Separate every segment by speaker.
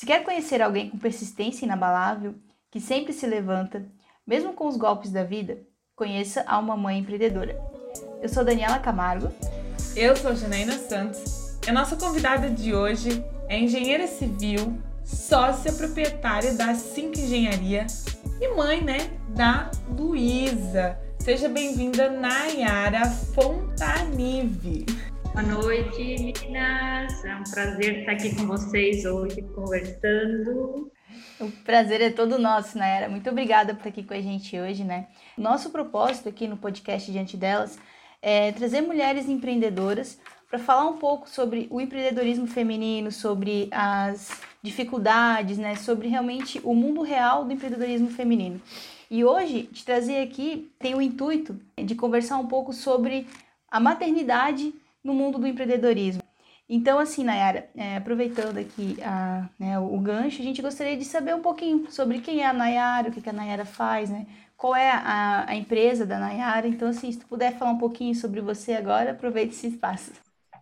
Speaker 1: Se quer conhecer alguém com persistência inabalável, que sempre se levanta, mesmo com os golpes da vida, conheça a uma mãe empreendedora. Eu sou Daniela Camargo.
Speaker 2: Eu sou Janaína Santos. E a nossa convidada de hoje é engenheira civil, sócia proprietária da Cinco Engenharia e mãe, né, da Luísa. Seja bem-vinda, Nayara Fontanive.
Speaker 3: Boa noite, meninas. É um prazer estar aqui com vocês hoje conversando.
Speaker 1: O prazer é todo nosso, Nayara. Muito obrigada por estar aqui com a gente hoje, né? Nosso propósito aqui no podcast Diante Delas é trazer mulheres empreendedoras para falar um pouco sobre o empreendedorismo feminino, sobre as dificuldades, né? Sobre realmente o mundo real do empreendedorismo feminino. E hoje, te trazer aqui, tem o intuito de conversar um pouco sobre a maternidade no mundo do empreendedorismo. Então, assim, Nayara, é, aproveitando aqui a, né, o, gancho, a gente gostaria de saber um pouquinho sobre quem é a Nayara, o que, que a Nayara faz, né? Qual é a, a empresa da Nayara. Então, assim, se tu puder falar um pouquinho sobre você agora, aproveite esse espaço.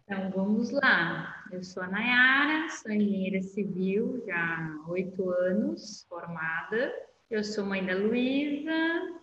Speaker 3: Então, vamos lá. Eu sou a Nayara, sou engenheira civil já há oito anos, formada. Eu sou mãe da Luísa,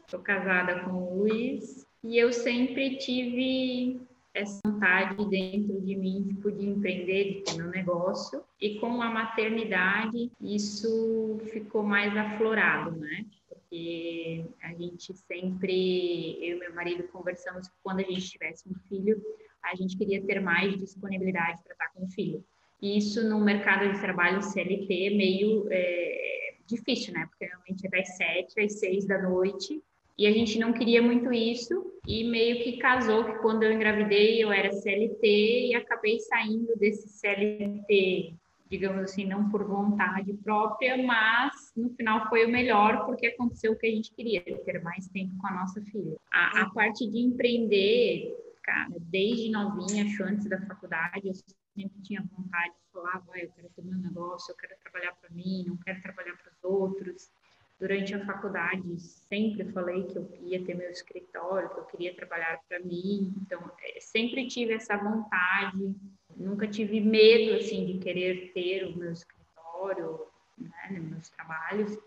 Speaker 3: sou casada com o Luiz e eu sempre tive essa vontade dentro de mim tipo, de empreender, de ter meu negócio. E com a maternidade, isso ficou mais aflorado, né? Porque a gente sempre, eu e meu marido conversamos que quando a gente tivesse um filho, a gente queria ter mais disponibilidade para estar com o filho. E isso no mercado de trabalho CLT é meio é, difícil, né? Porque realmente é das sete às seis da noite e a gente não queria muito isso e meio que casou que quando eu engravidei eu era CLT e acabei saindo desse CLT, digamos assim, não por vontade própria, mas no final foi o melhor porque aconteceu o que a gente queria, ter mais tempo com a nossa filha. A, a parte de empreender, cara, desde novinha, acho antes da faculdade, eu sempre tinha vontade de falar, vai, eu quero ter meu negócio, eu quero trabalhar para mim, não quero trabalhar para os outros. Durante a faculdade, sempre falei que eu ia ter meu escritório, que eu queria trabalhar para mim. Então, é, sempre tive essa vontade. Nunca tive medo, assim, de querer ter o meu escritório, né, meus trabalhos.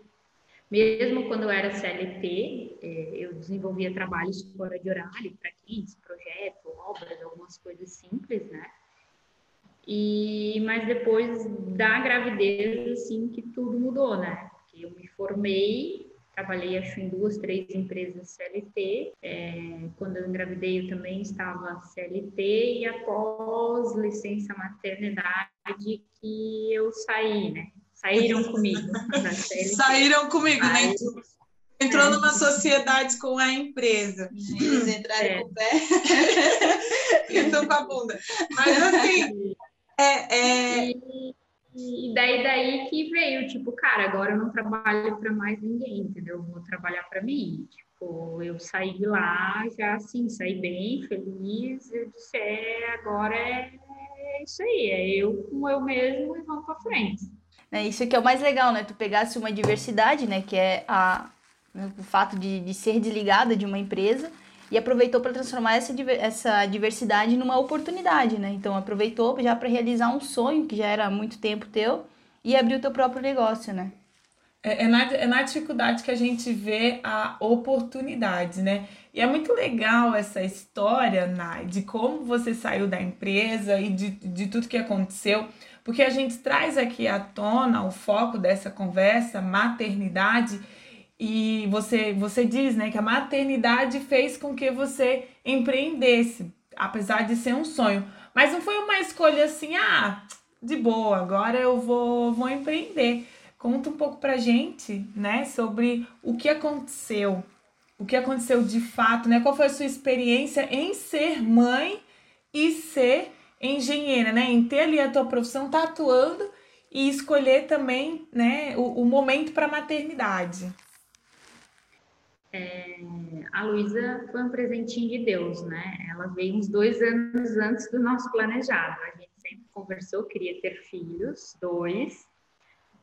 Speaker 3: Mesmo quando eu era CLT, é, eu desenvolvia trabalhos fora de horário para clientes, projetos, obras, algumas coisas simples, né? E, mas depois da gravidez, assim, que tudo mudou, né? Eu me formei, trabalhei acho em duas, três empresas CLT. É, quando eu engravidei, eu também estava CLT e após licença maternidade que eu saí, né? Saíram comigo.
Speaker 2: Saíram comigo, né? Aí, né? Entrou é. numa sociedade com a empresa.
Speaker 1: Eles entraram é. com o pé.
Speaker 2: Entrou com a bunda. Mas assim, é, é...
Speaker 3: E, e daí daí que veio, tipo, cara, agora eu não trabalho para mais ninguém, entendeu? Eu vou trabalhar para mim. Tipo, eu saí de lá já assim, saí bem, feliz. Eu disse, é, agora é, é isso aí, é eu com eu mesmo e vamos para frente.
Speaker 1: É isso que é o mais legal, né? Tu pegasse uma diversidade, né? Que é a, o fato de, de ser desligada de uma empresa e aproveitou para transformar essa, essa diversidade numa oportunidade, né? Então aproveitou já para realizar um sonho que já era há muito tempo teu e abrir o teu próprio negócio, né?
Speaker 2: É, é, na, é na dificuldade que a gente vê a oportunidade, né? E é muito legal essa história, Nai, de como você saiu da empresa e de, de tudo que aconteceu, porque a gente traz aqui à tona o foco dessa conversa, maternidade, e você, você diz né, que a maternidade fez com que você empreendesse, apesar de ser um sonho. Mas não foi uma escolha assim, ah, de boa, agora eu vou, vou empreender. Conta um pouco pra gente, né, sobre o que aconteceu, o que aconteceu de fato, né? Qual foi a sua experiência em ser mãe e ser engenheira, né? Em ter ali a tua profissão, tá atuando e escolher também, né, o, o momento para maternidade.
Speaker 3: É, a Luísa foi um presentinho de Deus, né? Ela veio uns dois anos antes do nosso planejado. A gente sempre conversou, queria ter filhos, dois,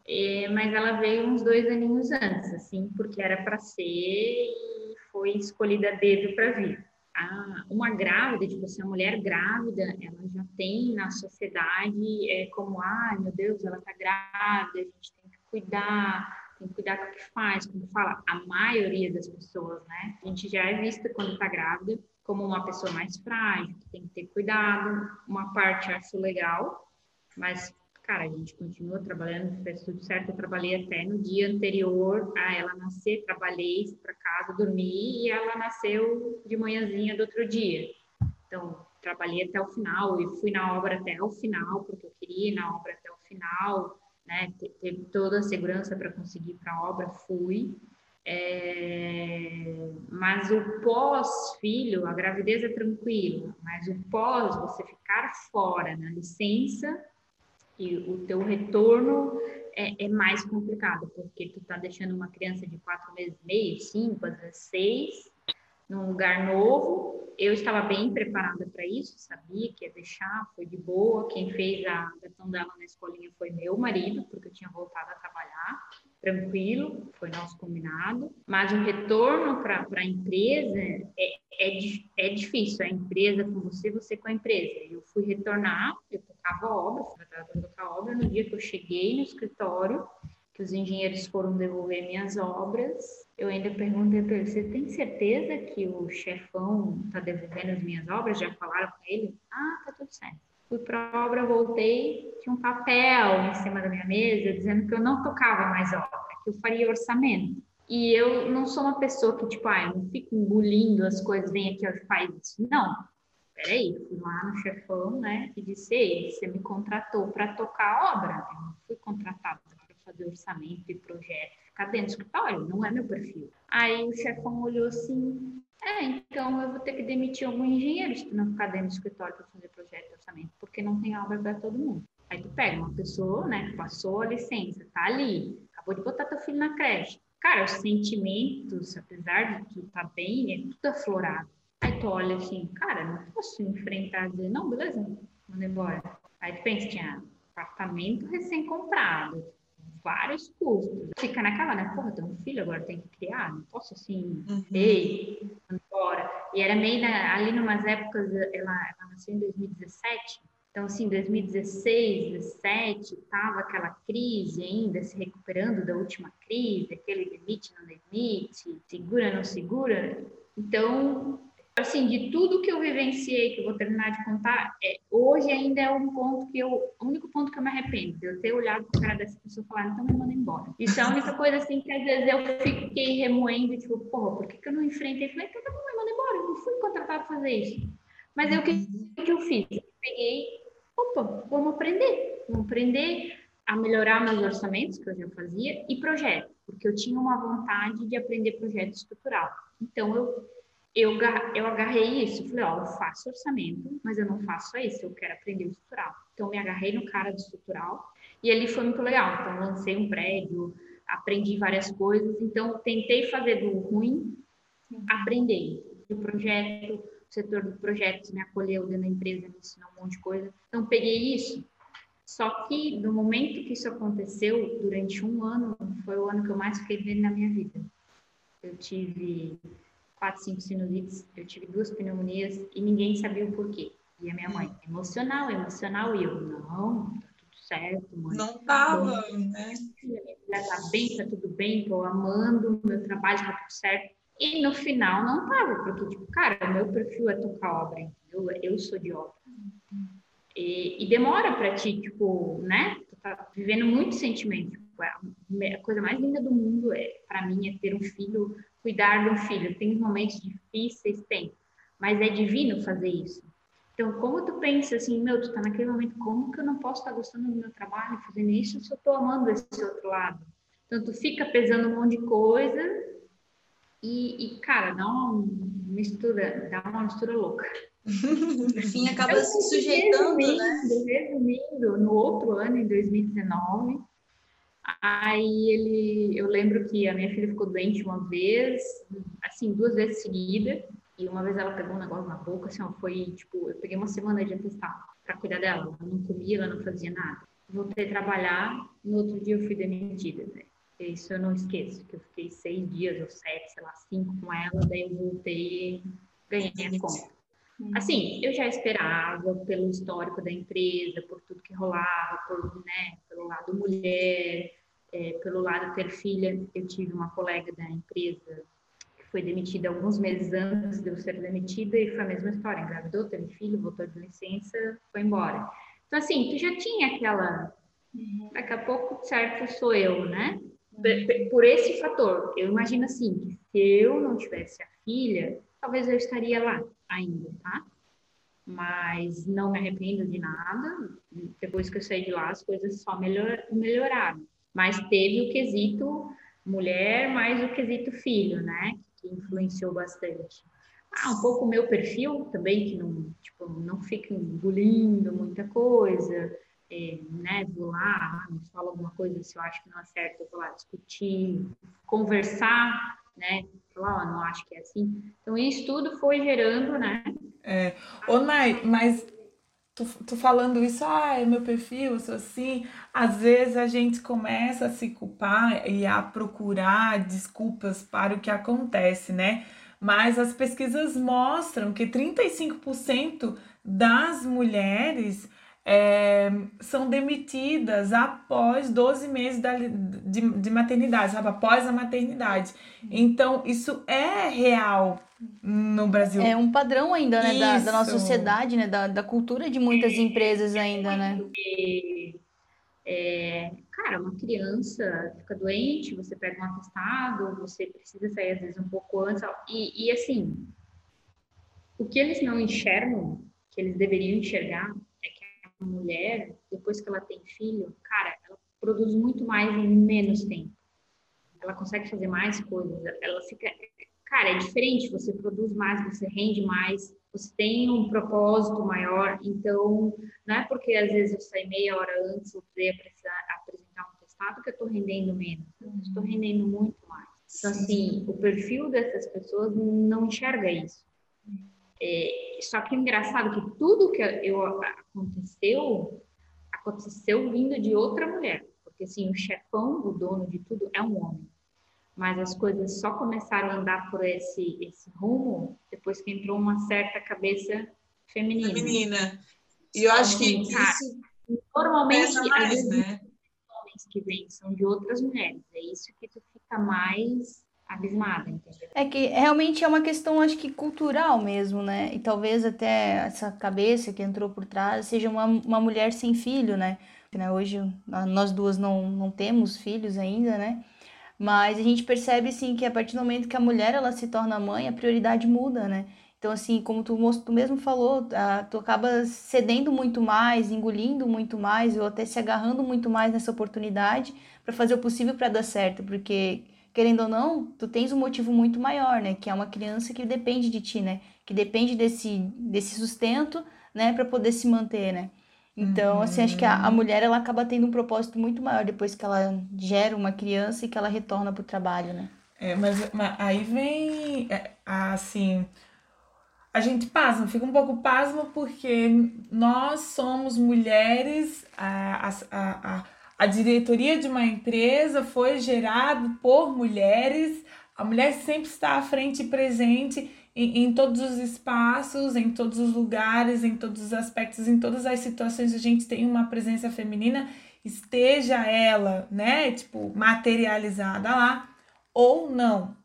Speaker 3: é, mas ela veio uns dois aninhos antes, assim, porque era para ser e foi escolhida a dedo para vir. a, uma grávida, tipo assim, a mulher grávida, ela já tem na sociedade é, como, ai, meu Deus, ela tá grávida, a gente tem que cuidar, tem que cuidar com o que faz, como fala a maioria das pessoas, né? A gente já é vista quando tá grávida como uma pessoa mais frágil, que tem que ter cuidado. Uma parte acho legal, mas cara, a gente continua trabalhando, fez tudo certo. Eu trabalhei até no dia anterior a ela nascer, trabalhei para casa, dormi e ela nasceu de manhãzinha do outro dia. Então, trabalhei até o final e fui na obra até o final, porque eu queria ir na obra até o final, né? Teve toda a segurança para conseguir para a obra, fui. É... Mas o pós-filho, a gravidez é tranquila, mas o pós, você ficar fora na licença, e o teu retorno é, é, mais complicado, porque tu tá deixando uma criança de quatro meses e meio, cinco, às vezes seis, num lugar novo. Eu estava bem preparada para isso, sabia que ia deixar, foi de boa. Quem fez a adaptação dela na escolinha foi meu marido, porque eu tinha voltado a trabalhar, tranquilo, foi nosso combinado. Mas o retorno para a empresa é, é, é difícil, a empresa com você, você com a empresa. Eu fui retornar, eu tocava obra, fui tocar obra, no dia que eu cheguei no escritório, que os engenheiros foram devolver minhas obras, eu ainda perguntei para ele: você tem certeza que o chefão está devolvendo as minhas obras? Já falaram com ele? Ah, tá tudo certo. Fui para a obra, voltei, tinha um papel em cima da minha mesa dizendo que eu não tocava mais obra, que eu faria orçamento. E eu não sou uma pessoa que, tipo, ah, eu não fico engolindo as coisas, vem aqui, ó, faz isso. Não. Peraí, fui lá no chefão, né, e disse, ei, você me contratou para tocar a obra. Eu não fui contratada fazer orçamento e projeto, ficar dentro do escritório, não é meu perfil. Aí o chefão olhou assim, é, então eu vou ter que demitir algum engenheiro se tu não ficar dentro do escritório para fazer projeto e orçamento, porque não tem obra para todo mundo. Aí tu pega uma pessoa, né, que passou a licença, tá ali, acabou de botar teu filho na creche. Cara, os sentimentos, apesar de tu tá bem, é tudo aflorado. Aí tu olha assim, cara, não posso enfrentar e dizer, não, beleza, manda embora. Aí tu pensa, tinha apartamento recém-comprado, vários custos. Fica naquela, né? Porra, tenho um filho, agora tem que criar, não posso assim, uhum. ei, embora. E era meio na, ali numas épocas, ela, ela nasceu em 2017, então, assim, 2016, 2017, tava aquela crise ainda, se recuperando da última crise, aquele limite, não limite, segura, não segura. Então, assim, de tudo que eu vivenciei, que eu vou terminar de contar, é, hoje ainda é um ponto que eu, o único ponto que eu me arrependo, eu ter olhado para cara dessa pessoa e falar, então me manda embora. Isso é a única coisa, assim, que às vezes eu fiquei remoendo, tipo, porra, por que, que eu não enfrentei? Falei, então tá bom, me manda embora, eu não fui contratada para fazer isso. Mas é o que, que eu fiz? Eu peguei, opa, vamos aprender, vamos aprender a melhorar meus orçamentos, que eu já fazia, e projeto, porque eu tinha uma vontade de aprender projeto estrutural. Então, eu eu, eu agarrei isso, falei, ó, eu faço orçamento, mas eu não faço só isso, eu quero aprender o estrutural. Então, me agarrei no cara do estrutural e ali foi muito legal. Então, lancei um prédio, aprendi várias coisas. Então, tentei fazer do ruim, aprender. O projeto, o setor do projeto me acolheu dentro da empresa, me ensinou um monte de coisa. Então, peguei isso. Só que, no momento que isso aconteceu, durante um ano, foi o ano que eu mais fiquei vendo na minha vida. Eu tive quatro, cinco sinusites, eu tive duas pneumonias e ninguém sabia o porquê. E a minha mãe, emocional, emocional, e eu, não, tá tudo certo, mãe.
Speaker 2: Não tava, né?
Speaker 3: Minha filha tá bem, tá tudo bem, tô amando, meu trabalho tá tudo certo. E no final não tava, porque, tipo, cara, meu perfil é tocar obra, entendeu? Eu sou de obra. E, e demora pra ti, tipo, né? Tu tá vivendo muito sentimento. Tipo, a coisa mais linda do mundo, é, para mim, é ter um filho cuidar de um filho. Tem momentos difíceis, tem, mas é divino fazer isso. Então, como tu pensa assim, meu, tu tá naquele momento, como que eu não posso estar gostando do meu trabalho, fazendo isso, se eu tô amando esse outro lado? Então, tu fica pesando um monte de coisa e, e cara, dá uma mistura, dá uma mistura louca.
Speaker 1: Enfim, acaba eu, se sujeitando,
Speaker 3: resumindo, né? Resumindo, no outro ano, em 2019, Aí ele, eu lembro que a minha filha ficou doente uma vez, assim, duas vezes seguida, e uma vez ela pegou um negócio na boca, assim, ó, foi tipo, eu peguei uma semana de atestado para cuidar dela, ela não comia, ela não fazia nada. Voltei a trabalhar, no outro dia eu fui demitida, né? Isso eu não esqueço, que eu fiquei seis dias ou sete, sei lá, cinco com ela, daí eu voltei ganhei a conta. Uhum. Assim, eu já esperava pelo histórico da empresa, por tudo que rolava, por, né, pelo lado mulher, é, pelo lado ter filha. Eu tive uma colega da empresa que foi demitida alguns meses antes de eu ser demitida e foi a mesma história. Engravidou, teve filho, voltou de licença, foi embora. Então, assim, tu já tinha aquela. Uhum. Daqui a pouco, certo, sou eu, né? Por esse fator. Eu imagino assim, que se eu não tivesse a filha, talvez eu estaria lá ainda, tá? Mas não me arrependo de nada. Depois que eu saí de lá, as coisas só melhor, melhoraram. Mas teve o quesito mulher, mais o quesito filho, né? Que influenciou bastante. Ah, um pouco o meu perfil também, que não, tipo, não fica engolindo muita coisa, é, né? Vou lá, me fala alguma coisa, se eu acho que não acerta, eu vou lá discutir, conversar, né? Falar, ó, não acho que é assim. Então, isso tudo foi gerando, né?
Speaker 2: É. Ô, Nai, mas tu, tu falando isso, ah, é meu perfil, eu sou assim. Às vezes a gente começa a se culpar e a procurar desculpas para o que acontece, né? Mas as pesquisas mostram que 35% das mulheres é, são demitidas após 12 meses da, de, de maternidade, sabe? Após a maternidade. Então, isso é real no Brasil.
Speaker 1: É um padrão ainda, né? Da, da, nossa sociedade, né? Da, da cultura de muitas empresas ainda, né?
Speaker 3: É, cara, uma criança fica doente, você pega um atestado, você precisa sair às vezes um pouco antes. E, e assim, o que eles não enxergam, que eles deveriam enxergar, mulher, depois que ela tem filho, cara, ela produz muito mais em menos tempo. Ela consegue fazer mais coisas, ela fica. Cara, é diferente, você produz mais, você rende mais, você tem um propósito maior, então não é porque às vezes eu saí meia hora antes ou apresentar um testado que eu estou rendendo menos, eu estou rendendo muito mais. Então, assim, o perfil dessas pessoas não enxerga isso. É, só que o engraçado é que tudo que eu, aconteceu, aconteceu vindo de outra mulher. Porque, assim, o chefão, o dono de tudo, é um homem. Mas as coisas só começaram a andar por esse, esse rumo depois que entrou uma certa cabeça feminina.
Speaker 4: Feminina. E eu acho que isso
Speaker 3: normalmente mais, né? homens que vêm são de outras mulheres. É isso que tu fica mais abismada, entendeu?
Speaker 1: É que realmente é uma questão, acho que cultural mesmo, né? E talvez até essa cabeça que entrou por trás seja uma, uma mulher sem filho, né? né? Hoje nós duas não, não temos filhos ainda, né? Mas a gente percebe, sim, que a partir do momento que a mulher ela se torna mãe, a prioridade muda, né? Então, assim, como tu, tu mesmo falou, tu acaba cedendo muito mais, engolindo muito mais, ou até se agarrando muito mais nessa oportunidade para fazer o possível para dar certo, porque querendo ou não, tu tens um motivo muito maior, né? Que é uma criança que depende de ti, né? Que depende desse, desse sustento, né? Para poder se manter, né? Então, uhum. assim, acho que a, a, mulher, ela acaba tendo um propósito muito maior depois que ela gera uma criança e que ela retorna para o trabalho, né?
Speaker 2: É, mas, mas aí vem, é, assim, a gente pasma, fica um pouco pasma porque nós somos mulheres, a, a, a a diretoria de uma empresa foi gerada por mulheres. A mulher sempre está à frente e presente em, em, todos os espaços, em todos os lugares, em todos os aspectos, em todas as situações. A gente tem uma presença feminina, esteja ela, né, tipo, materializada lá ou não.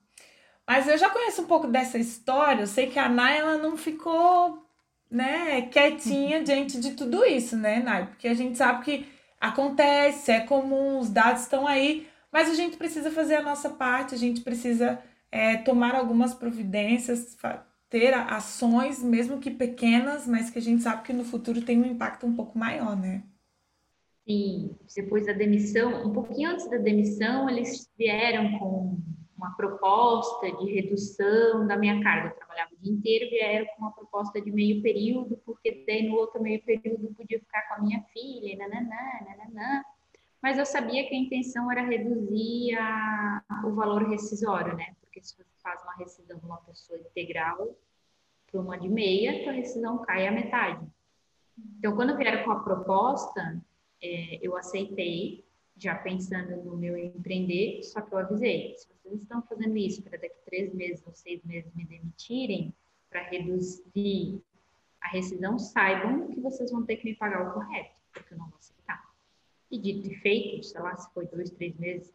Speaker 2: Mas eu já conheço um pouco dessa história. Eu sei que a Nay ela não ficou, né, quietinha diante de tudo isso, né, Nay? Porque a gente sabe que acontece, é comum, os dados estão aí, mas a gente precisa fazer a nossa parte, a gente precisa é, tomar algumas providências, ter ações, mesmo que pequenas, mas que a gente sabe que no futuro tem um impacto um pouco maior, né?
Speaker 3: Sim, depois da demissão, um pouquinho antes da demissão, eles vieram com uma proposta de redução da minha carga. Eu trabalhava o dia inteiro, vieram com uma proposta de meio período, porque daí no outro meio período podia ficar com a minha filha, nananã, nananã. Mas eu sabia que a intenção era reduzir a, o valor rescisório, né? Porque se você faz uma rescisão de uma pessoa integral para uma de meia, a rescisão cai à metade. Então, quando vieram com a proposta, é, eu aceitei, já pensando no meu empreender, só que eu avisei, se vocês estão fazendo isso para daqui três meses ou seis meses me demitirem, para reduzir a rescisão, saibam que vocês vão ter que me pagar o correto, porque eu não vou aceitar. E dito e feito, sei lá, se foi dois, três meses,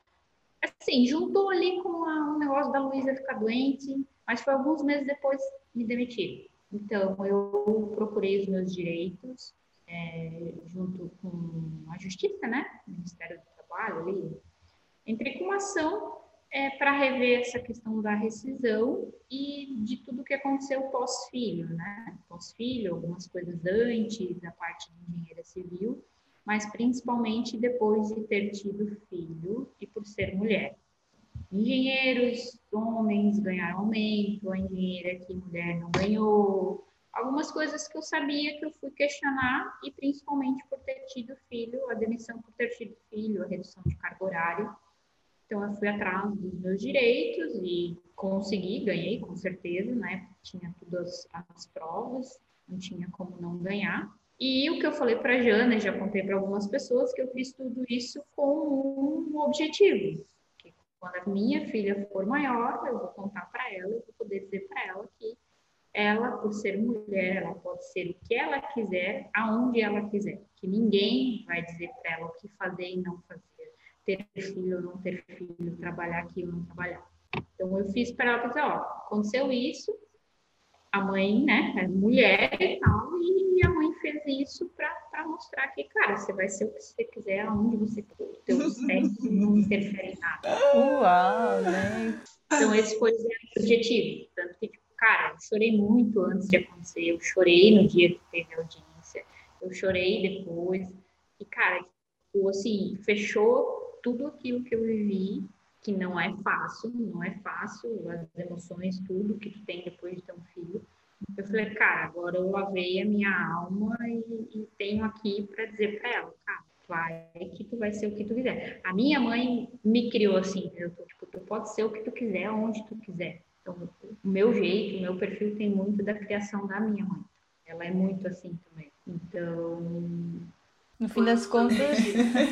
Speaker 3: assim, juntou ali com a, um negócio da Luísa ficar doente, mas foi alguns meses depois me demitir. Então, eu procurei os meus direitos, é, junto com a Justiça, né? Ministério do Trabalho ali. Entrei com uma ação é, para rever essa questão da rescisão e de tudo que aconteceu pós-filho, né? Pós-filho, algumas coisas antes, da parte de engenharia civil, mas principalmente depois de ter tido filho e por ser mulher. Engenheiros, homens ganharam aumento, a engenheira que mulher não ganhou, algumas coisas que eu sabia que eu fui questionar e principalmente por ter tido filho, a demissão por ter tido filho, a redução de cargo horário. Então eu fui atrás dos meus direitos e consegui, ganhei com certeza, né? Tinha todas as provas, não tinha como não ganhar. E o que eu falei para a Jana, já contei para algumas pessoas, que eu fiz tudo isso com um objetivo. Que quando a minha filha for maior, eu vou contar para ela, eu vou poder dizer para ela que ela, por ser mulher, ela pode ser o que ela quiser, aonde ela quiser. Que ninguém vai dizer para ela o que fazer e não fazer, ter filho ou não ter filho, trabalhar aqui ou não trabalhar. Então, eu fiz para ela dizer, ó, aconteceu isso, a mãe, né, é mulher e tal, e a mãe fez isso para mostrar que, cara, você vai ser o que você quiser, aonde você quiser, o teu sexo não interfere em nada.
Speaker 1: Uau, né?
Speaker 3: Então, esse foi o objetivo. Tanto que, tipo, cara, eu chorei muito antes de acontecer, eu chorei no dia que teve a audiência, eu chorei depois, e, cara, tipo, assim, fechou tudo aquilo que eu vivi, que não é fácil, não é fácil, as emoções, tudo que tu tem depois de ter um filho. Eu falei, cara, agora eu lavei a minha alma e, e tenho aqui para dizer para ela, cara, vai que tu vai ser o que tu quiser. A minha mãe me criou assim, eu tô, tipo, tu pode ser o que tu quiser, onde tu quiser. Então, o meu jeito, o meu perfil tem muito da criação da minha mãe. Ela é muito assim também. Então.
Speaker 1: No fim das contas,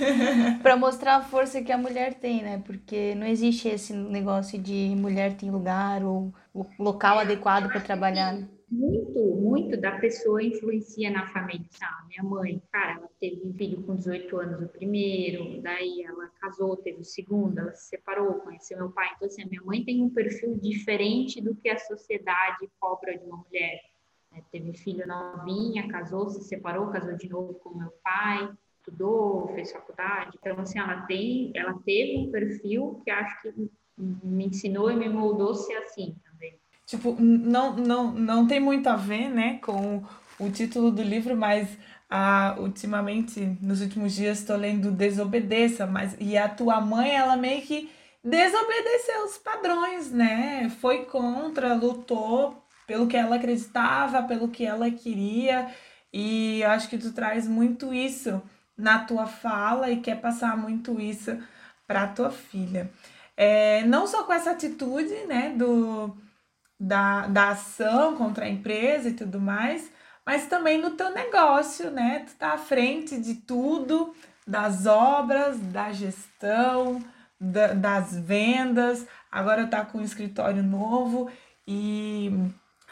Speaker 1: para mostrar a força que a mulher tem, né? Porque não existe esse negócio de mulher tem lugar ou local adequado para trabalhar. Né?
Speaker 3: muito, muito da pessoa influencia na família, sabe? Minha mãe, cara, ela teve filho com 18 anos o primeiro, daí ela casou, teve o segundo, ela se separou, conheceu meu pai. Então, assim, a minha mãe tem um perfil diferente do que a sociedade cobra de uma mulher. Né? Teve filho novinha, casou, se separou, casou de novo com meu pai, estudou, fez faculdade. Então, assim, ela tem, ela teve um perfil que acho que me ensinou e me moldou ser assim
Speaker 2: Tipo, não, não, não tem muito a ver, né, com o título do livro, mas ah, ultimamente, nos últimos dias, estou lendo Desobedeça, mas e a tua mãe, ela meio que desobedeceu os padrões, né? Foi contra, lutou pelo que ela acreditava, pelo que ela queria, e eu acho que tu traz muito isso na tua fala e quer passar muito isso para tua filha. É, não só com essa atitude, né, do da, da ação contra a empresa e tudo mais, mas também no teu negócio, né? Tu tá à frente de tudo, das obras, da gestão, da, das vendas, agora tá com um escritório novo e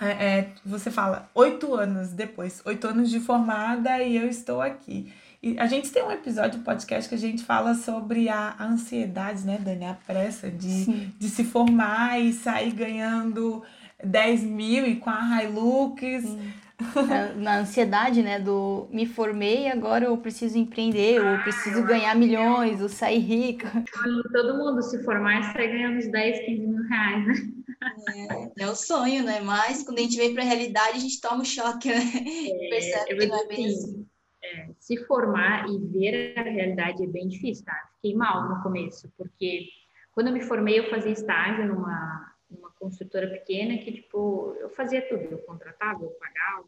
Speaker 2: é, é, você fala oito anos depois, oito anos de formada e eu estou aqui. E a gente tem um episódio do podcast que a gente fala sobre a ansiedade, né, Dani? A pressa de, de se formar e sair ganhando 10 mil e com a Hilux.
Speaker 1: Na ansiedade, né, do me formei, agora eu preciso empreender, ou preciso ganhar milhões, ou sair rica.
Speaker 3: Todo mundo se formar e sair ganhando uns 10, 15 mil reais, né?
Speaker 1: É, é o sonho, né? Mas quando a gente vem para a realidade, a gente toma um choque, né? É, Percebe que não é bem assim
Speaker 3: é, se formar e ver a realidade é bem difícil, tá? Fiquei mal no começo, porque quando eu me formei, eu fazia estágio numa, numa construtora pequena que, tipo, eu fazia tudo, eu contratava, eu pagava.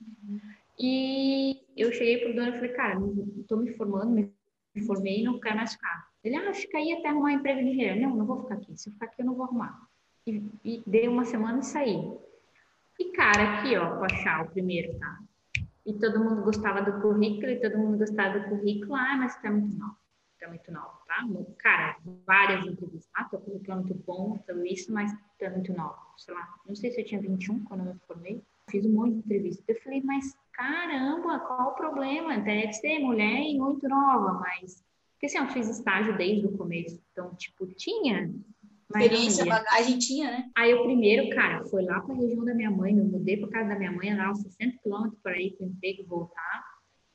Speaker 3: Uhum. E eu cheguei pro dono e falei, cara, estou me formando, me formei e não quero mais ficar. Ele, ah, fica aí até arrumar emprego de engenheiro. Não, não vou ficar aqui. Se eu ficar aqui, eu não vou arrumar. E, e dei uma semana e saí. E, cara, aqui, ó, pra achar o primeiro, tá? E todo mundo gostava do currículo, e todo mundo gostava do currículo, ah, mas tá muito mal. tá muito nova, tá? Cara, várias entrevistas. Ah, tô colocando muito bom, tudo isso, mas tá muito nova. Sei lá, não sei se eu tinha 21 quando eu me formei. Fiz um monte de. Eu falei, mas caramba, qual o problema? Deve ser mulher e muito nova, mas. Porque assim, eu fiz estágio desde o começo. Então, tipo, tinha.
Speaker 1: Experiência, bagagem tinha, né?
Speaker 3: Aí o primeiro, cara, foi lá para a região da minha mãe, eu mudei para casa da minha mãe, andava 60 quilômetros para ir para o emprego e voltar.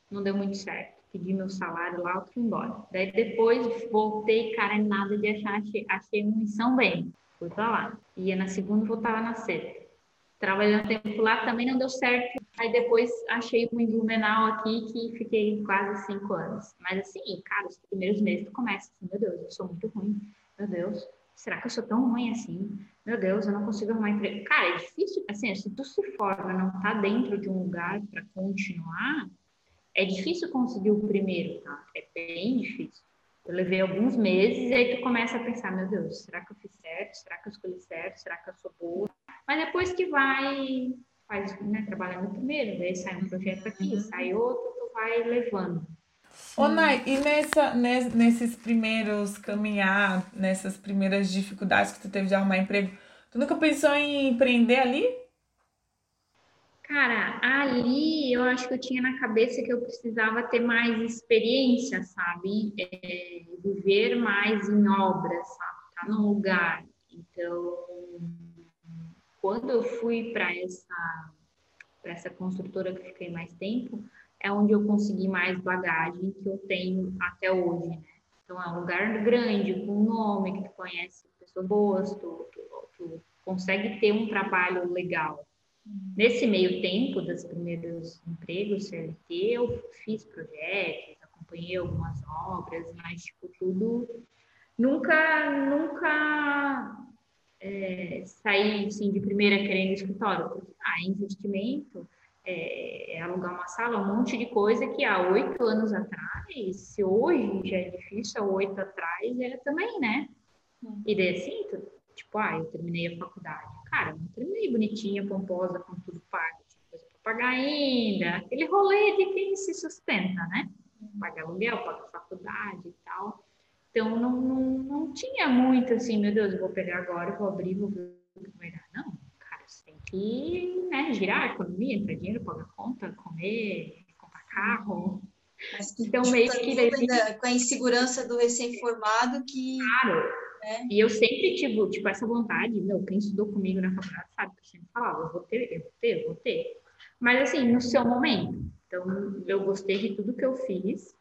Speaker 3: Não deu muito certo pedi meu salário lá, eu fui embora. Daí depois voltei, cara, nada de achar, achei, achei uma missão bem. Fui pra lá. Ia na segunda, voltava na sexta. Trabalhando tempo lá também não deu certo. Aí depois achei um em Blumenau aqui que fiquei quase cinco anos. Mas assim, cara, os primeiros meses tu começa assim, meu Deus, eu sou muito ruim. Meu Deus, será que eu sou tão ruim assim? Meu Deus, eu não consigo arrumar emprego. Cara, é difícil, assim, se tu se forma, não tá dentro de um lugar para continuar, é difícil conseguir o primeiro, tá? É bem difícil. Eu levei alguns meses e aí tu começa a pensar, meu Deus, será que eu fiz certo? Será que eu escolhi certo? Será que eu sou boa? Mas depois que vai, faz, né, trabalha no primeiro, daí sai um projeto aqui, uhum. sai outro, tu vai levando.
Speaker 2: Ô, Nai, e nessa, nesses primeiros caminhar, nessas primeiras dificuldades que tu teve de arrumar emprego, tu nunca pensou em empreender ali?
Speaker 3: Cara, ali eu acho que eu tinha na cabeça que eu precisava ter mais experiência, sabe? É, viver mais em obras, sabe? Tá num lugar. Então, quando eu fui para essa, essa construtora que fiquei mais tempo, é onde eu consegui mais bagagem que eu tenho até hoje, né? Então, é um lugar grande, com nome, que tu conhece pessoas boas, tu, tu, tu consegue ter um trabalho legal. Nesse meio tempo dos primeiros empregos CLT, eu fiz projetos, acompanhei algumas obras, mas tipo tudo nunca nunca é, saí assim, de primeira querendo escritório, ah, investimento é, é, alugar uma sala, um monte de coisa que há oito anos atrás, se hoje já é difícil, há oito atrás era também, né? E daí assim, tipo, ah, eu terminei a faculdade Cara, não terminei bonitinha, pomposa, com tudo pago. Tinha coisa para pagar ainda. Aquele rolê de quem se sustenta, né? Paga aluguel, paga faculdade e tal. Então, não, não, não tinha muito assim, meu Deus, eu vou pegar agora, vou abrir, vou ver o que vai dar. Que né, girar a economia, entrar dinheiro, pagar conta, comer, comprar carro.
Speaker 1: Mas, então, meio que... Daí, com a insegurança do recém-formado que...
Speaker 3: Claro é. E eu sempre tive, tipo, essa vontade, meu, quem estudou comigo na faculdade sabe que eu sempre falava, eu vou ter, eu vou ter, eu vou ter. Mas assim, no seu momento. Então, eu gostei de tudo que eu fiz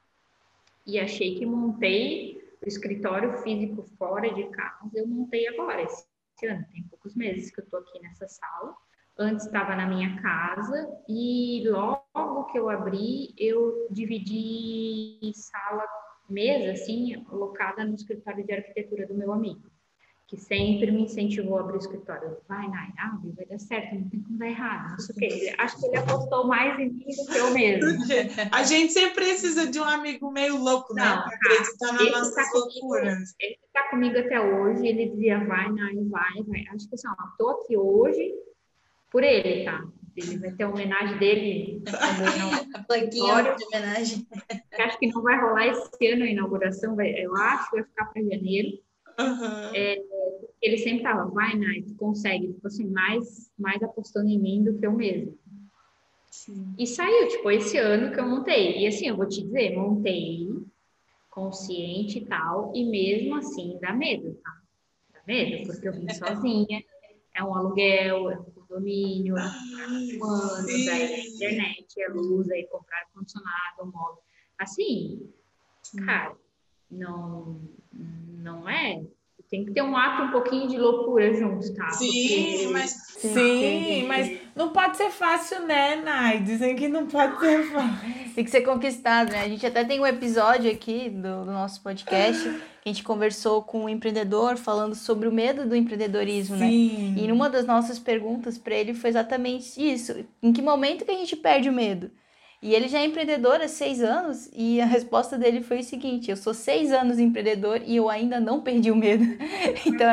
Speaker 3: e achei que montei o escritório físico fora de casa, eu montei agora, esse ano, tem poucos meses que eu tô aqui nessa sala. Antes estava na minha casa e logo que eu abri, eu dividi sala mesa, assim, alocada no escritório de arquitetura do meu amigo, que sempre me incentivou a abrir o escritório. Vai, Nai, abre, vai dar certo, não tem como dar errado, não sei o quê. Acho que ele apostou mais em mim do que eu mesmo.
Speaker 4: A gente sempre precisa de um amigo meio louco, né? Para acreditar nas nossas tá loucuras. Comigo,
Speaker 3: ele está comigo até hoje, ele dizia, vai, Nai, vai, vai. Acho que assim, ó, tô aqui hoje por ele, tá? Ele vai ter a homenagem dele.
Speaker 1: a plaquinha de homenagem.
Speaker 3: Acho que não vai rolar esse ano a inauguração, vai, eu acho que vai ficar para janeiro. Uhum. É, ele sempre tava, vai, Nai, tu consegue, tipo assim, mais, mais apostando em mim do que eu mesmo. Sim. E saiu, tipo, esse ano que eu montei. E assim, eu vou te dizer, montei consciente e tal, e mesmo assim dá medo, tá? Dá medo, porque eu vim sozinha, é um aluguel, é um condomínio, é um comando, daí é internet, é luz, aí comprar ar-condicionado, móvel. Assim, cara, não, não é tem que ter um ato um pouquinho de loucura junto, tá?
Speaker 2: Sim, Porque... mas, sim, mas não pode ser fácil, né, Nai? Dizem que não pode ser fácil.
Speaker 1: Tem que ser conquistado, né? A gente até tem um episódio aqui do, do nosso podcast que a gente conversou com um empreendedor falando sobre o medo do empreendedorismo, né? sim. né? E uma das nossas perguntas para ele foi exatamente isso. Em que momento que a gente perde o medo? E ele já é empreendedor há seis anos e a resposta dele foi o seguinte: eu sou seis anos empreendedor e eu ainda não perdi o medo. então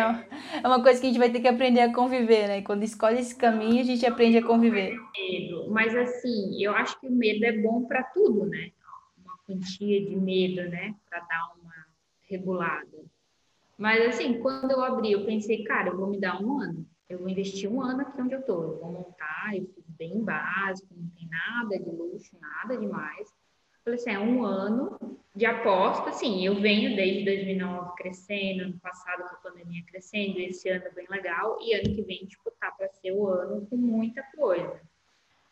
Speaker 1: é uma coisa que a gente vai ter que aprender a conviver, né? Quando escolhe esse caminho, a gente aprende a conviver.
Speaker 3: Medo, mas assim, eu acho que o medo é bom para tudo, né? Uma quantia de medo, né? Para dar uma regulada. Mas assim, quando eu abri, eu pensei, cara, eu vou me dar um ano. Eu vou investir um ano aqui onde eu tô. Eu vou montar, eu bem básico, não tem nada de luxo, nada demais. Falei assim, é um ano de aposta, assim, eu venho desde 2009 crescendo, ano passado com a pandemia crescendo, esse ano é bem legal, e ano que vem, tipo, tá para ser o ano com muita coisa.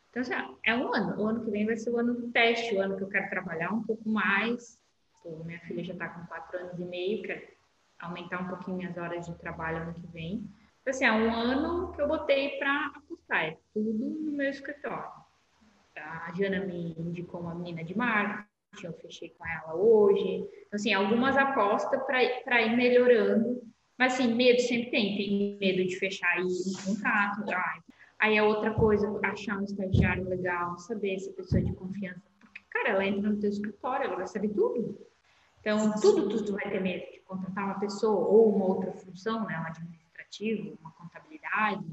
Speaker 3: Então, assim, é um ano. O ano que vem vai ser o ano do teste, o ano que eu quero trabalhar um pouco mais. Pô, minha filha já está com quatro anos e meio, quero aumentar um pouquinho minhas horas de trabalho ano que vem. Assim, é um ano que eu botei para apostar, é tudo no meu escritório. A Jana me indicou uma menina de marketing, eu fechei com ela hoje. Então, assim, algumas apostas para ir melhorando. Mas, assim, medo sempre tem. Tem medo de fechar aí um contrato. Ai, Aí é outra coisa, achar um estagiário legal, saber se a pessoa é de confiança. Porque, cara, ela entra no teu escritório, ela vai saber tudo. Então, tudo, tudo vai ter medo de contratar uma pessoa ou uma outra função, né? Administrativo, uma contabilidade.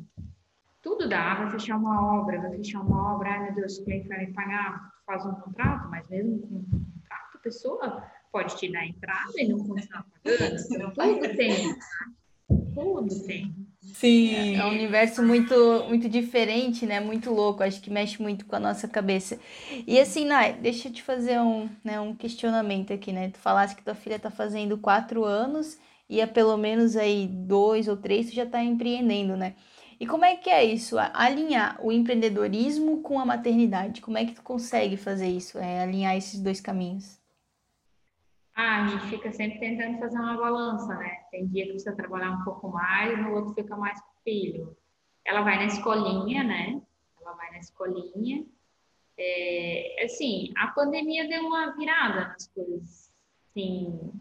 Speaker 3: Tudo dá, vai fechar uma obra, vai fechar uma obra, ai meu Deus, o cliente vai me pagar, faz um contrato, mas mesmo com um contrato, a pessoa pode te dar entrada e não continuar pagando. Então, tudo tem. Tudo tem.
Speaker 1: Sim. É, um universo muito, muito diferente, né? Muito louco. Acho que mexe muito com a nossa cabeça. E assim, Nai, deixa eu te fazer um, né, um questionamento aqui, né? Tu falaste que tua filha tá fazendo quatro anos e há pelo menos aí dois ou três tu já tá empreendendo, né? E como é que é isso? Alinhar o empreendedorismo com a maternidade. Como é que tu consegue fazer isso? É, alinhar esses dois caminhos?
Speaker 3: Ah, a gente fica sempre tentando fazer uma balança, né? Tem dia que precisa trabalhar um pouco mais, no outro fica mais com o filho. Ela vai na escolinha, né? Ela vai na escolinha. É, assim, a pandemia deu uma virada nas coisas. Assim,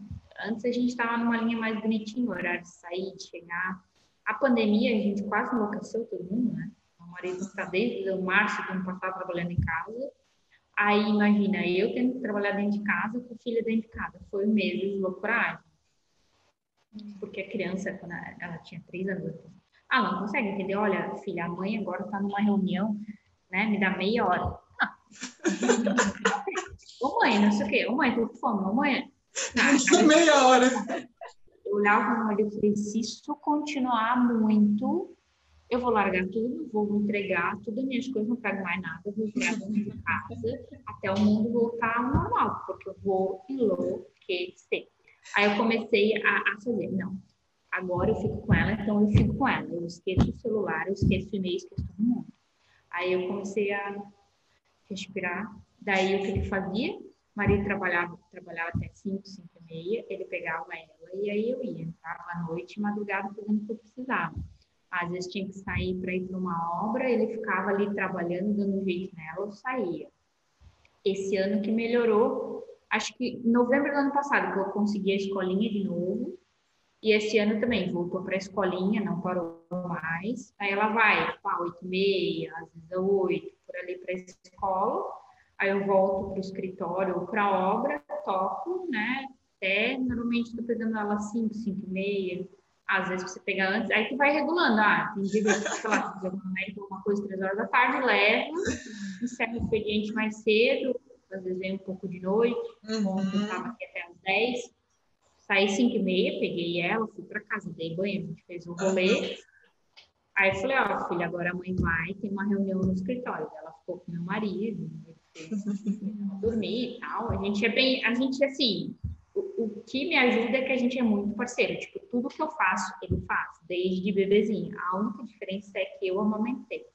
Speaker 3: antes a gente estava numa linha mais bonitinha, horário de sair, de chegar. A pandemia, a gente quase enlouqueceu todo mundo, né? O marido está desde o março do ano passado trabalhando em casa. Aí, imagina, eu tendo que trabalhar dentro de casa com a filha dentro de casa. Foi meses loucuragem. Porque a criança, quando ela tinha três anos, ah, não consegue entender. Olha, filha, a mãe agora está numa reunião, né? Me dá meia hora. Ah. Ô mãe, não sei o quê. Ô mãe, tô com fome. Ô mãe.
Speaker 4: Ah, meia hora.
Speaker 3: Eu olhava no olho e falei, se isso continuar muito, eu vou largar tudo, vou entregar todas as minhas coisas, não pego mais nada, vou virar dentro de casa até o mundo voltar ao normal, porque eu vou enlouquecer. Aí eu comecei a, a fazer, não, agora eu fico com ela, então eu fico com ela. Eu esqueço o celular, eu esqueço o e-mail, esqueço todo mundo. Aí eu comecei a respirar. Daí o que ele fazia? O marido trabalhava, trabalhava até 5, 5 e meia, ele pegava ela e aí eu ia, entrava à noite, madrugada, fazendo o que eu precisava às vezes tinha que sair para ir para uma obra, ele ficava ali trabalhando, dando um jeito nela, eu saía. Esse ano que melhorou, acho que novembro do ano passado que eu consegui a escolinha de novo, e esse ano também voltou para a escolinha, não parou mais. Aí ela vai, tipo, ah, oito e meia, às vezes oito, por ali para a escola. Aí eu volto para o escritório ou para a obra, toco, né? Até normalmente estou pegando ela cinco, cinco e meia às vezes você pega antes, aí tu vai regulando. Ah, tem dia que, sei lá, uma coisa três horas da tarde, leva, encerra o expediente mais cedo, às vezes vem um pouco de noite, uhum. eu estava aqui até às 10, saí 5 e meia, peguei ela, fui para casa, dei banho, a gente fez um rolê. Uhum. Aí eu falei, ó, oh, filha, agora a mãe vai, tem uma reunião no escritório. Ela ficou com meu marido, dormir e tal. A gente é bem, a gente assim, o que me ajuda é que a gente é muito parceiro. Tipo, tudo que eu faço, ele faz, desde bebezinho. A única diferença é que eu amamentei.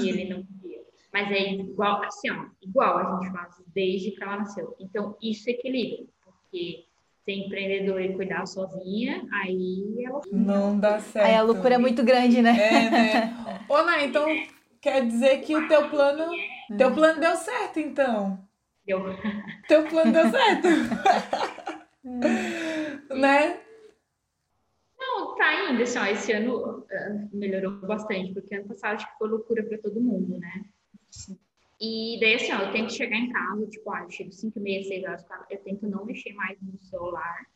Speaker 3: E ele não queria. Mas é igual, assim, ó, igual a gente faz desde que ela nasceu. Então, isso equilibra. Porque ser empreendedor e cuidar sozinha, aí ela...
Speaker 2: Não dá certo.
Speaker 1: Aí a loucura é muito grande, né?
Speaker 2: É, né? Ô, Nai, então quer dizer que o teu plano... Teu plano deu certo, então.
Speaker 3: Deu.
Speaker 2: Teu plano deu certo. né?
Speaker 3: Não, tá indo. Assim, ó, esse ano uh, melhorou bastante, porque ano passado acho que foi loucura para todo mundo, né? E daí, assim, ó, eu tento chegar em casa, tipo, ah, eu chego 5 e meia, 6 horas, eu tento não mexer mais no celular,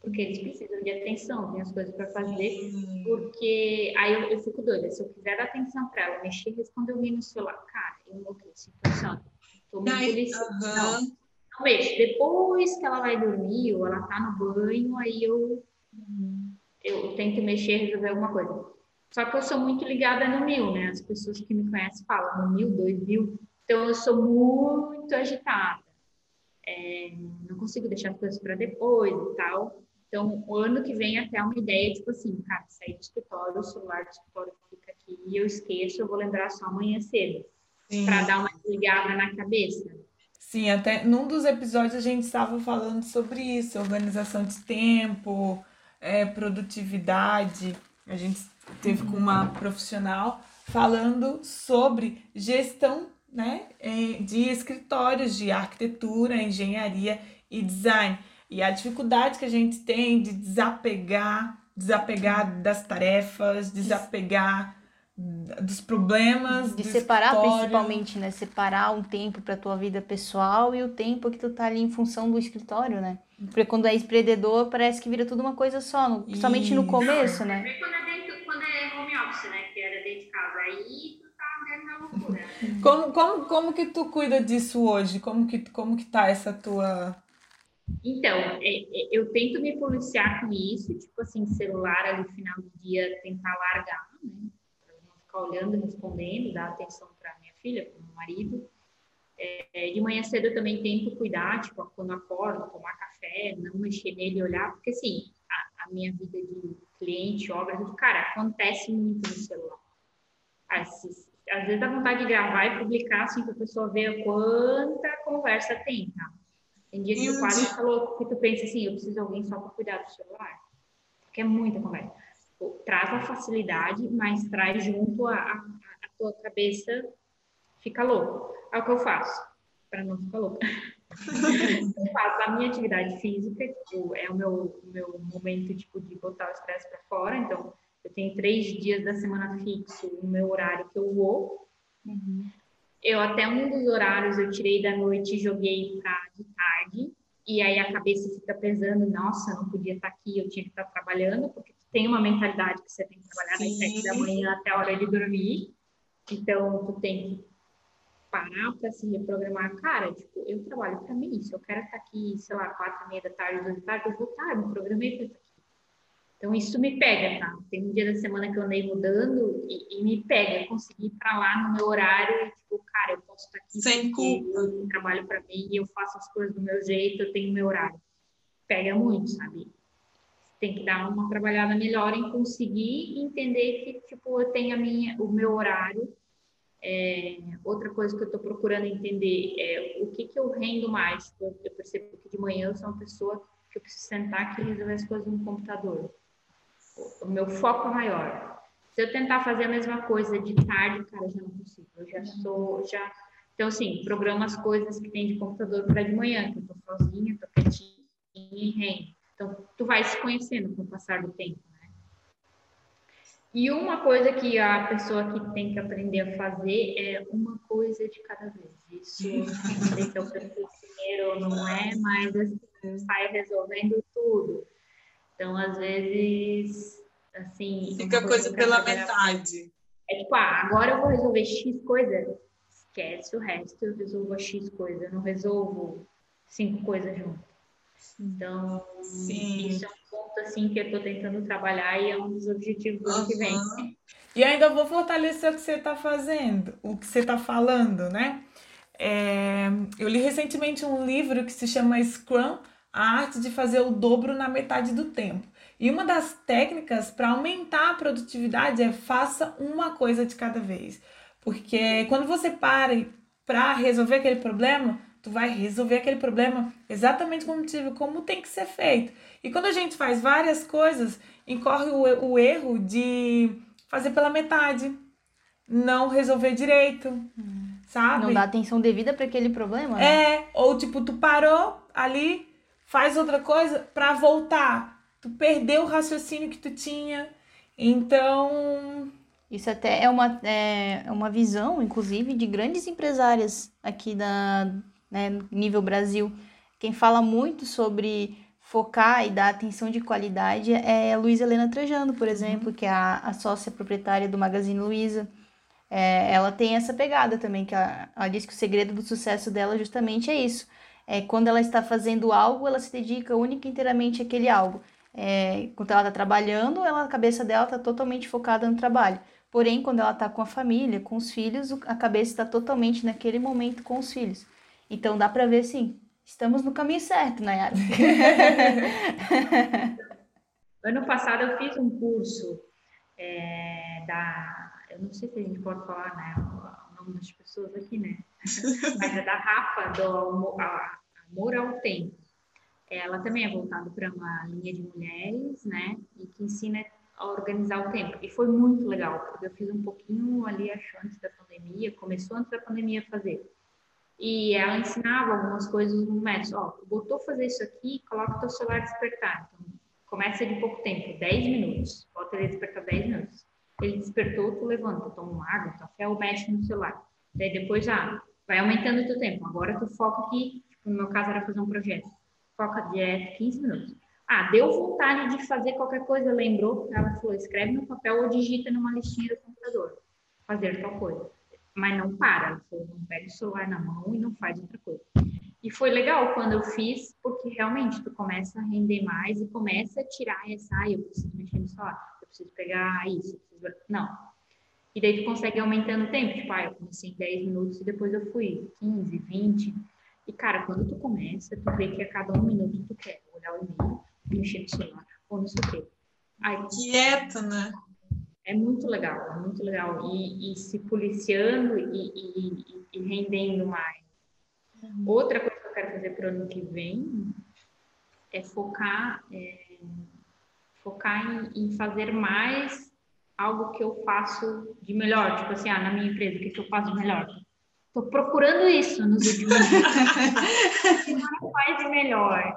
Speaker 3: porque eles precisam de atenção, tem as coisas para fazer, porque aí eu, eu, fico doida. Se eu quiser dar atenção para ela, mexer responder alguém no celular, cara, assim, ó, tô me policiando. Não mexo. Depois que ela vai dormir ou ela tá no banho, aí eu, eu tento mexer resolver alguma coisa. Só que eu sou muito ligada no mil, né? As pessoas que me conhecem falam no mil, dois mil. Então eu sou muito agitada. É, não consigo deixar as coisas para depois e tal. Então, o ano que vem até uma ideia, tipo assim, cara, sair do escritório, o celular do escritório fica aqui e eu esqueço, eu vou lembrar só amanhã cedo. Para dar uma desligada na cabeça.
Speaker 2: Sim, até num dos episódios a gente estava falando sobre isso, organização de tempo, é, produtividade. A gente teve com uma profissional falando sobre gestão né, é, de escritórios de arquitetura, engenharia e design. E a dificuldade que a gente tem de desapegar, desapegar das tarefas, desapegar dos problemas.
Speaker 1: De separar escritório. principalmente, né? Separar um tempo para tua vida pessoal e o tempo que tu tá ali em função do escritório, né? Porque quando é empreendedor, parece que vira tudo uma coisa só, no, principalmente no começo, né?
Speaker 3: Quando é, dentro, quando é home office, né? Que era dentro de casa. Aí tu tá dentro da loucura.
Speaker 2: como, como, como que tu cuida disso hoje? Como que, como que tá essa tua
Speaker 3: então, é, é, eu tento me policiar com isso, tipo assim, celular ali no final do dia, tentar largar, né? Ficar olhando, respondendo, dar atenção para minha filha, para meu marido. É, de manhã cedo eu também tento cuidar, tipo, quando acordo, tomar café, não mexer nele e olhar, porque assim, a, a, minha vida de cliente, obra, cara, acontece muito no celular. Às, às vezes dá vontade de gravar e publicar, assim, para a pessoa ver quanta conversa tem, tá? Tem dia que o quase falou que tu pensa assim, eu preciso de alguém só para cuidar do celular. Porque é muita conversa. Traz a facilidade, mas traz junto a, a, a tua cabeça fica louco. É o que eu faço, para não ficar louca. eu faço a minha atividade física, tipo, é o meu, meu momento tipo, de botar o estresse para fora. Então, eu tenho três dias da semana fixo o meu horário que eu vou. Uhum. Eu até um dos horários eu tirei da noite e joguei para de tarde. E aí a cabeça fica pesando, nossa, não podia estar aqui, eu tinha que estar trabalhando, porque tem uma mentalidade que você tem que trabalhar Sim. das sete da manhã até a hora de dormir. Então, tu tem que parar para se reprogramar. Cara, tipo, eu trabalho para mim. Se eu quero estar aqui, sei lá, quatro e meia da tarde, duas da tarde, eu vou estar, eu me programei para estar aqui. Então, isso me pega, tá? Tem um dia da semana que eu andei mudando e, e me pega. Eu consegui ir para lá no meu horário e, tipo, cara, eu posso estar aqui.
Speaker 4: Sem culpa.
Speaker 3: Eu trabalho para mim, eu faço as coisas do meu jeito, eu tenho meu horário. Pega muito, sabe? Tem que dar uma trabalhada melhor em conseguir entender que, tipo, eu tenho a minha, o meu horário. É, outra coisa que eu estou procurando entender é o que, que eu rendo mais. Eu, eu percebo que de manhã eu sou uma pessoa que eu preciso sentar aqui e resolver as coisas no computador o meu foco é maior. Se eu tentar fazer a mesma coisa de tarde, cara, já não consigo. Eu já sou, já. Então, assim, programa as coisas que tem de computador para de manhã, que eu tô sozinha, tô quietinha e rendo. Então, tu vai se conhecendo com o passar do tempo, né? E uma coisa que a pessoa que tem que aprender a fazer é uma coisa de cada vez. Isso, não sei se é o primeiro não é, mas assim, sai resolvendo tudo. Então, às vezes, assim.
Speaker 4: Fica coisa pela metade.
Speaker 3: É tipo, ah, agora eu vou resolver X coisa, esquece o resto, eu resolvo X coisa, eu não resolvo cinco coisas juntas. Então, Sim. isso é um ponto assim que eu estou tentando trabalhar e é um dos objetivos do ano que vem.
Speaker 2: E ainda vou fortalecer o que você está fazendo, o que você está falando, né? É, eu li recentemente um livro que se chama Scrum, a arte de fazer o dobro na metade do tempo. E uma das técnicas para aumentar a produtividade é faça uma coisa de cada vez. Porque quando você para para resolver aquele problema, tu vai resolver aquele problema exatamente como, como tem que ser feito. E quando a gente faz várias coisas, incorre o, o erro de fazer pela metade, não resolver direito, hum. sabe?
Speaker 1: Não dá atenção devida para aquele problema.
Speaker 2: Né? É, ou tipo, tu parou ali, faz outra coisa para voltar. Tu perdeu o raciocínio que tu tinha. Então.
Speaker 1: Isso até é uma, é, uma visão, inclusive, de grandes empresárias aqui da né, nível Brasil. Quem fala muito sobre focar e dar atenção de qualidade é a Luísa Helena Trajano, por exemplo, uhum. que é a, a sócia proprietária do Magazine Luiza. É, ela tem essa pegada também, que ela, ela diz que o segredo do sucesso dela justamente é isso É, quando ela está fazendo algo, ela se dedica única e inteiramente àquele algo. É, quando ela está trabalhando, ela, a cabeça dela está totalmente focada no trabalho. Porém, quando ela está com a família, com os filhos, a cabeça está totalmente naquele momento com os filhos. Então dá para ver, sim, estamos no caminho certo, Nayara.
Speaker 3: ano passado eu fiz um curso é, da. Eu não sei se a gente pode falar né, o nome das pessoas aqui, né? Mas é da Rafa, do Amor ao Tempo. Ela também é voltada para uma linha de mulheres, né? E que ensina a organizar o tempo. E foi muito legal, porque eu fiz um pouquinho ali, acho, antes da pandemia, começou antes da pandemia a fazer. E ela ensinava algumas coisas no método. Ó, botou fazer isso aqui, coloca o teu celular despertar. Então, começa de pouco tempo, 10 minutos. Bota ele despertar 10 minutos. Ele despertou, tu levanta, toma uma água, café ou mexe no celular. Daí depois já vai aumentando o teu tempo. Agora tu foca aqui, tipo, no meu caso era fazer um projeto. Foca direto 15 minutos. Ah, deu vontade de fazer qualquer coisa, lembrou? Ela falou, escreve no papel ou digita numa listinha do computador. Fazer tal coisa. Mas não para, não pega o celular na mão e não faz outra coisa. E foi legal quando eu fiz, porque realmente tu começa a render mais e começa a tirar essa, ah, eu preciso mexer no celular, eu preciso pegar isso, preciso... não. E daí tu consegue aumentando o tempo, tipo, ah, eu comecei em 10 minutos e depois eu fui 15, 20. E cara, quando tu começa, tu vê que a cada um minuto tu quer olhar o e-mail, mexer no celular, ou não sei o quê.
Speaker 4: Aí, Quieto, né?
Speaker 3: É muito legal, é muito legal. E, e se policiando e, e, e, rendendo mais. Uhum. Outra coisa que eu quero fazer para o ano que vem é focar, é, focar em, em, fazer mais algo que eu faço de melhor. Tipo assim, ah, na minha empresa, o que, que eu faço de melhor? Estou procurando isso nos últimos dias. faz de melhor.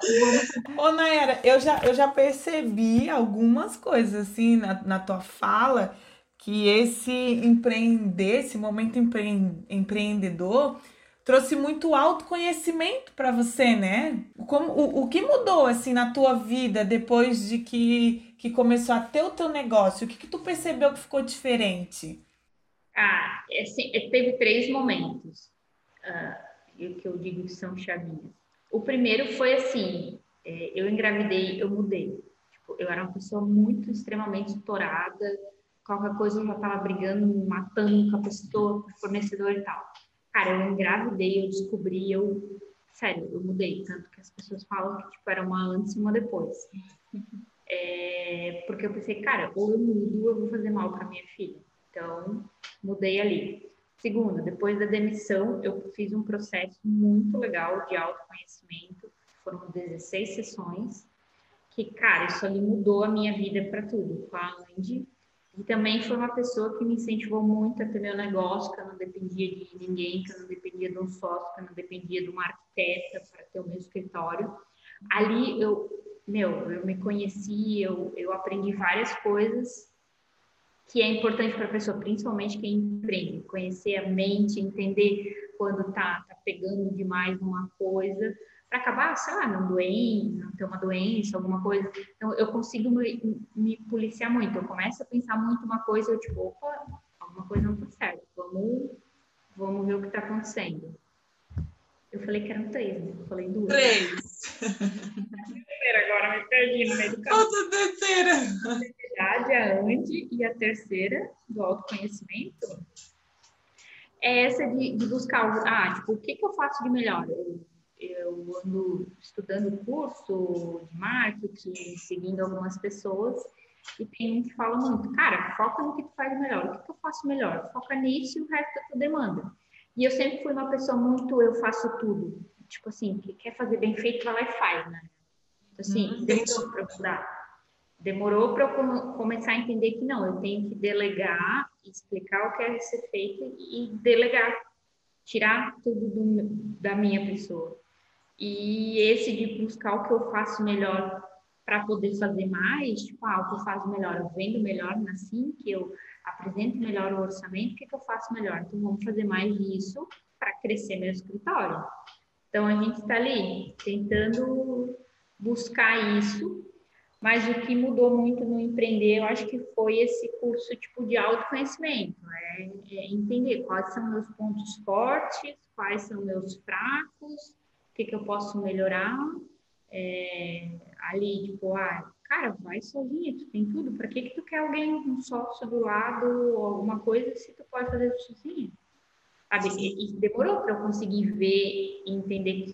Speaker 2: Ô, Nayara, eu já, eu já percebi algumas coisas assim na, na tua fala que esse empreender, esse momento empre, empreendedor trouxe muito autoconhecimento para você, né? Como, o, o que mudou assim na tua vida depois de que, que começou a ter o teu negócio? O que, que tu percebeu que ficou diferente?
Speaker 3: Ah, é assim, é, teve três momentos uh, que eu digo que são chavinhas. O primeiro foi assim, é, eu engravidei, eu mudei. Tipo, eu era uma pessoa muito extremamente estourada, qualquer coisa eu já estava brigando, matando com a pessoa, com o fornecedor e tal. Cara, eu engravidei, eu descobri, eu sério, eu mudei, tanto que as pessoas falam que tipo era uma antes e uma depois. É, porque eu pensei, cara, ou eu mudo, eu vou fazer mal para minha filha. Então, mudei ali. Segundo, depois da demissão, eu fiz um processo muito legal de autoconhecimento. Foram 16 sessões. Que, cara, isso ali mudou a minha vida para tudo. Com a. E também foi uma pessoa que me incentivou muito a ter meu negócio, que eu não dependia de ninguém, que eu não dependia de um sócio, que eu não dependia de uma arquiteta para ter o meu escritório. Ali eu, meu, eu me conheci, eu, eu aprendi várias coisas que é importante para a pessoa, principalmente quem empreende, conhecer a mente, entender quando tá, tá pegando demais uma coisa, para acabar, sei lá, não doer, não ter uma doença, alguma coisa. Então, eu consigo me, me, policiar muito. Eu começo a pensar muito uma coisa, eu tipo, opa, alguma coisa não tá certo, vamos, vamos ver o que está acontecendo. Eu falei que eram três, né? Eu falei duas.
Speaker 4: Três.
Speaker 3: Agora me perdi no meio do
Speaker 4: caminho. Qual a terceira?
Speaker 3: A Andy e a terceira, do autoconhecimento, é essa de, de buscar, ah, tipo, o que, que eu faço de melhor? Eu, eu ando estudando curso de marketing, seguindo algumas pessoas, e tem um que fala muito, cara, foca no que tu faz melhor. O que, que eu faço melhor? Foca nisso e o resto tu demanda. E eu sempre fui uma pessoa muito, eu faço tudo. Tipo assim, que quer fazer bem feito, vai lá e faz, né? Então, assim, uhum. demorou para estudar. Demorou para eu começar a entender que não, eu tenho que delegar, explicar o que é ser feito e delegar, tirar tudo do, da minha pessoa. E esse de buscar o que eu faço melhor para poder fazer mais, tipo, ah, o que eu faço melhor, eu vendo melhor assim, que eu apresento melhor o orçamento, o que, que eu faço melhor? Então, vamos fazer mais disso para crescer meu escritório. Então, a gente está ali tentando buscar isso, mas o que mudou muito no empreender, eu acho que foi esse curso tipo de autoconhecimento, é, é entender quais são meus pontos fortes, quais são meus fracos que, que eu posso melhorar. É, ali, tipo, ah, cara, vai sozinha, tu tem tudo. Para que, que tu quer alguém, um sócio do lado alguma coisa se tu pode fazer sozinha? Sabe? E, e demorou para eu conseguir ver e entender que,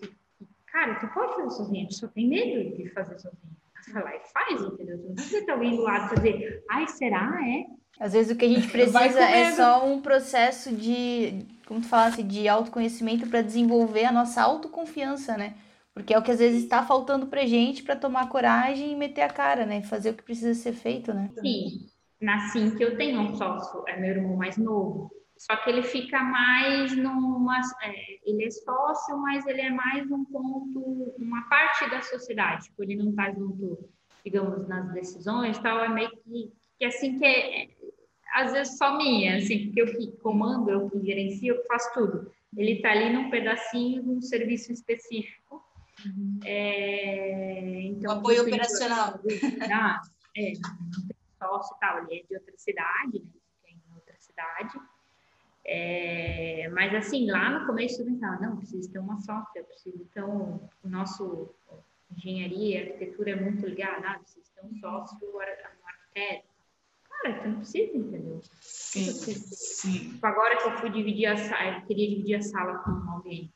Speaker 3: cara, tu pode fazer sozinha, tu só tem medo de fazer sozinha. Vai lá e faz, entendeu? Tu não precisa ter alguém do lado fazer, ai, será? É?
Speaker 1: Às vezes o que a gente precisa é só um processo de, como tu falasse, de autoconhecimento para desenvolver a nossa autoconfiança, né? Porque é o que às vezes está faltando pra gente para tomar coragem e meter a cara, né? Fazer o que precisa ser feito, né?
Speaker 3: Sim. Na Sim que eu tenho um sócio, é meu irmão mais novo. Só que ele fica mais numa. É, ele é sócio, mas ele é mais um ponto, uma parte da sociedade. Tipo, ele não está junto, digamos, nas decisões tal. É meio que, que assim que é, é, às vezes só minha, assim, porque eu que comando, eu que gerencio, eu faço tudo. Ele está ali num pedacinho de um serviço específico Uhum. É,
Speaker 4: então, o apoio operacional.
Speaker 3: Ah, é, sócio e tal, ele é de outra cidade, né? Tem outra cidade. É, mas assim, lá no começo eu pensava, não, preciso ter uma software, preciso ter um, o nosso engenharia e arquitetura é muito ligada, ah, preciso ter um sócio, um arquiteto. Cara, tu não precisa, entendeu?
Speaker 4: Sim, sim.
Speaker 3: Tipo, agora que eu fui dividir a sala, eu queria dividir a sala com alguém.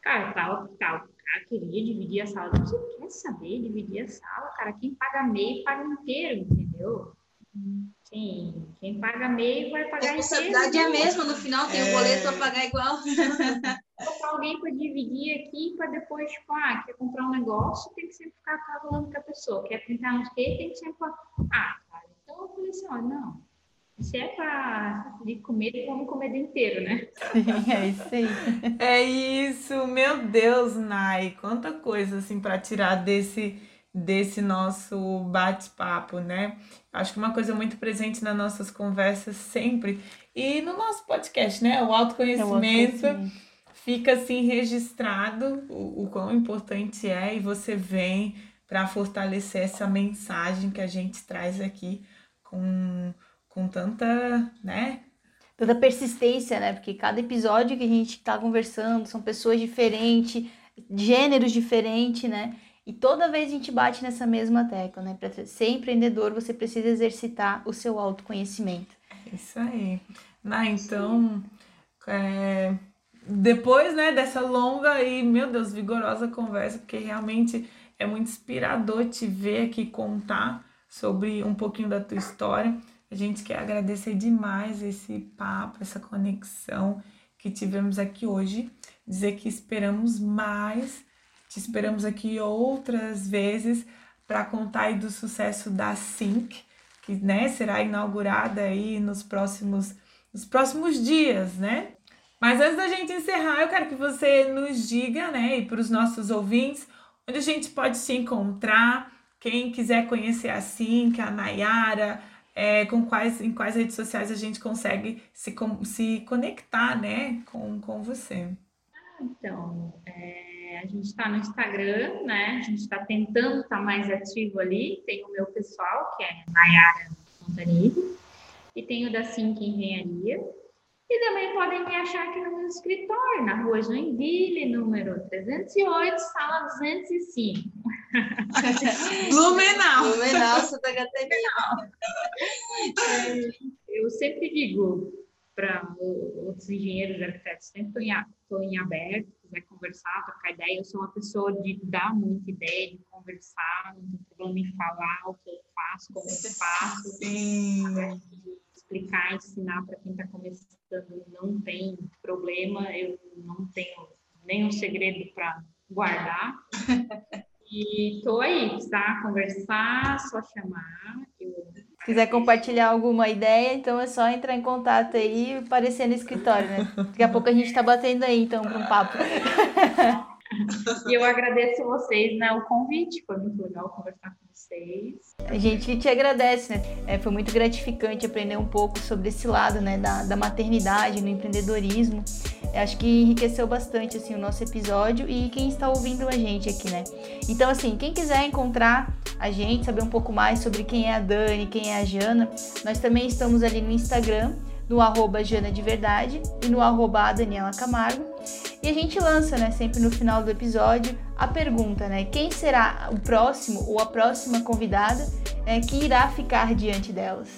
Speaker 3: Cara, tal, tal, cara queria dividir a sala. Você quer saber dividir a sala, cara? Quem paga meio paga inteiro, entendeu? Sim, quem paga meio vai pagar inteiro. A
Speaker 4: responsabilidade é a mesma, no final tem o é... boleto a pagar igual.
Speaker 3: Botar alguém para dividir aqui, para depois, tipo, ah, quer comprar um negócio, tem que sempre ficar falando com a pessoa. Quer pintar uns que tem que sempre falar, ah, cara, então eu falei assim, ó, não, se é para comer, vamos comer inteiro, né?
Speaker 1: é isso aí.
Speaker 2: É isso, meu Deus, Nai, quanta coisa assim para tirar desse desse nosso bate-papo, né? Acho que uma coisa muito presente nas nossas conversas sempre e no nosso podcast, né? O autoconhecimento, é o autoconhecimento. fica assim registrado o, o quão importante é e você vem para fortalecer essa mensagem que a gente traz aqui com com tanta, né?
Speaker 1: Tanta persistência, né? Porque cada episódio que a gente tá conversando são pessoas diferentes, gêneros diferentes, né? E toda vez a gente bate nessa mesma tecla, né? Para ser empreendedor, você precisa exercitar o seu autoconhecimento.
Speaker 2: Isso aí. Ah, então, é, depois né, dessa longa e, meu Deus, vigorosa conversa, porque realmente é muito inspirador te ver aqui contar sobre um pouquinho da tua história. A gente quer agradecer demais esse papo, essa conexão que tivemos aqui hoje. Dizer que esperamos mais, te esperamos aqui outras vezes para contar aí do sucesso da Sync, que né, será inaugurada aí nos próximos, nos próximos dias, né? Mas antes da gente encerrar, eu quero que você nos diga, né, e para os nossos ouvintes, onde a gente pode se encontrar, quem quiser conhecer a Sync, a Nayara, é, com quais, em quais redes sociais a gente consegue se, com, se conectar né, com, com você.
Speaker 3: Então, é, a gente está no Instagram, né? A gente está tentando estar tá mais ativo ali. Tem o meu pessoal, que é Nayara Montanini, e tem o da Cinque Engenharia. E também podem me achar aqui no meu escritório, na rua Joinville, número 308, sala 205.
Speaker 4: Blumenau.
Speaker 1: Blumenau, Santa Catarina.
Speaker 3: Eu sempre digo para outros engenheiros, arquitetos, sempre estou em aberto, quiser conversar, trocar ideia. Eu sou uma pessoa de dar muita ideia, de conversar, não tem problema em falar o que eu faço, como eu faço.
Speaker 2: Sim.
Speaker 3: Explicar, ensinar para quem está começando, não tem problema, eu não tenho nenhum segredo para guardar. E tô aí, precisar conversar, só chamar. Eu...
Speaker 1: Se quiser compartilhar alguma ideia, então é só entrar em contato aí e aparecer no escritório, né? Daqui a pouco a gente tá batendo aí, então, para um papo.
Speaker 3: E eu agradeço vocês, né, o convite, foi muito legal conversar com vocês.
Speaker 1: A gente te agradece, né? É, foi muito gratificante aprender um pouco sobre esse lado, né, da, da maternidade, no empreendedorismo. Eu acho que enriqueceu bastante, assim, o nosso episódio e quem está ouvindo a gente aqui, né? Então, assim, quem quiser encontrar a gente, saber um pouco mais sobre quem é a Dani, quem é a Jana, nós também estamos ali no Instagram, no arroba Jana de Verdade e no arroba Daniela Camargo. E a gente lança, né, sempre no final do episódio, a pergunta, né? Quem será o próximo ou a próxima convidada né, que irá ficar diante delas?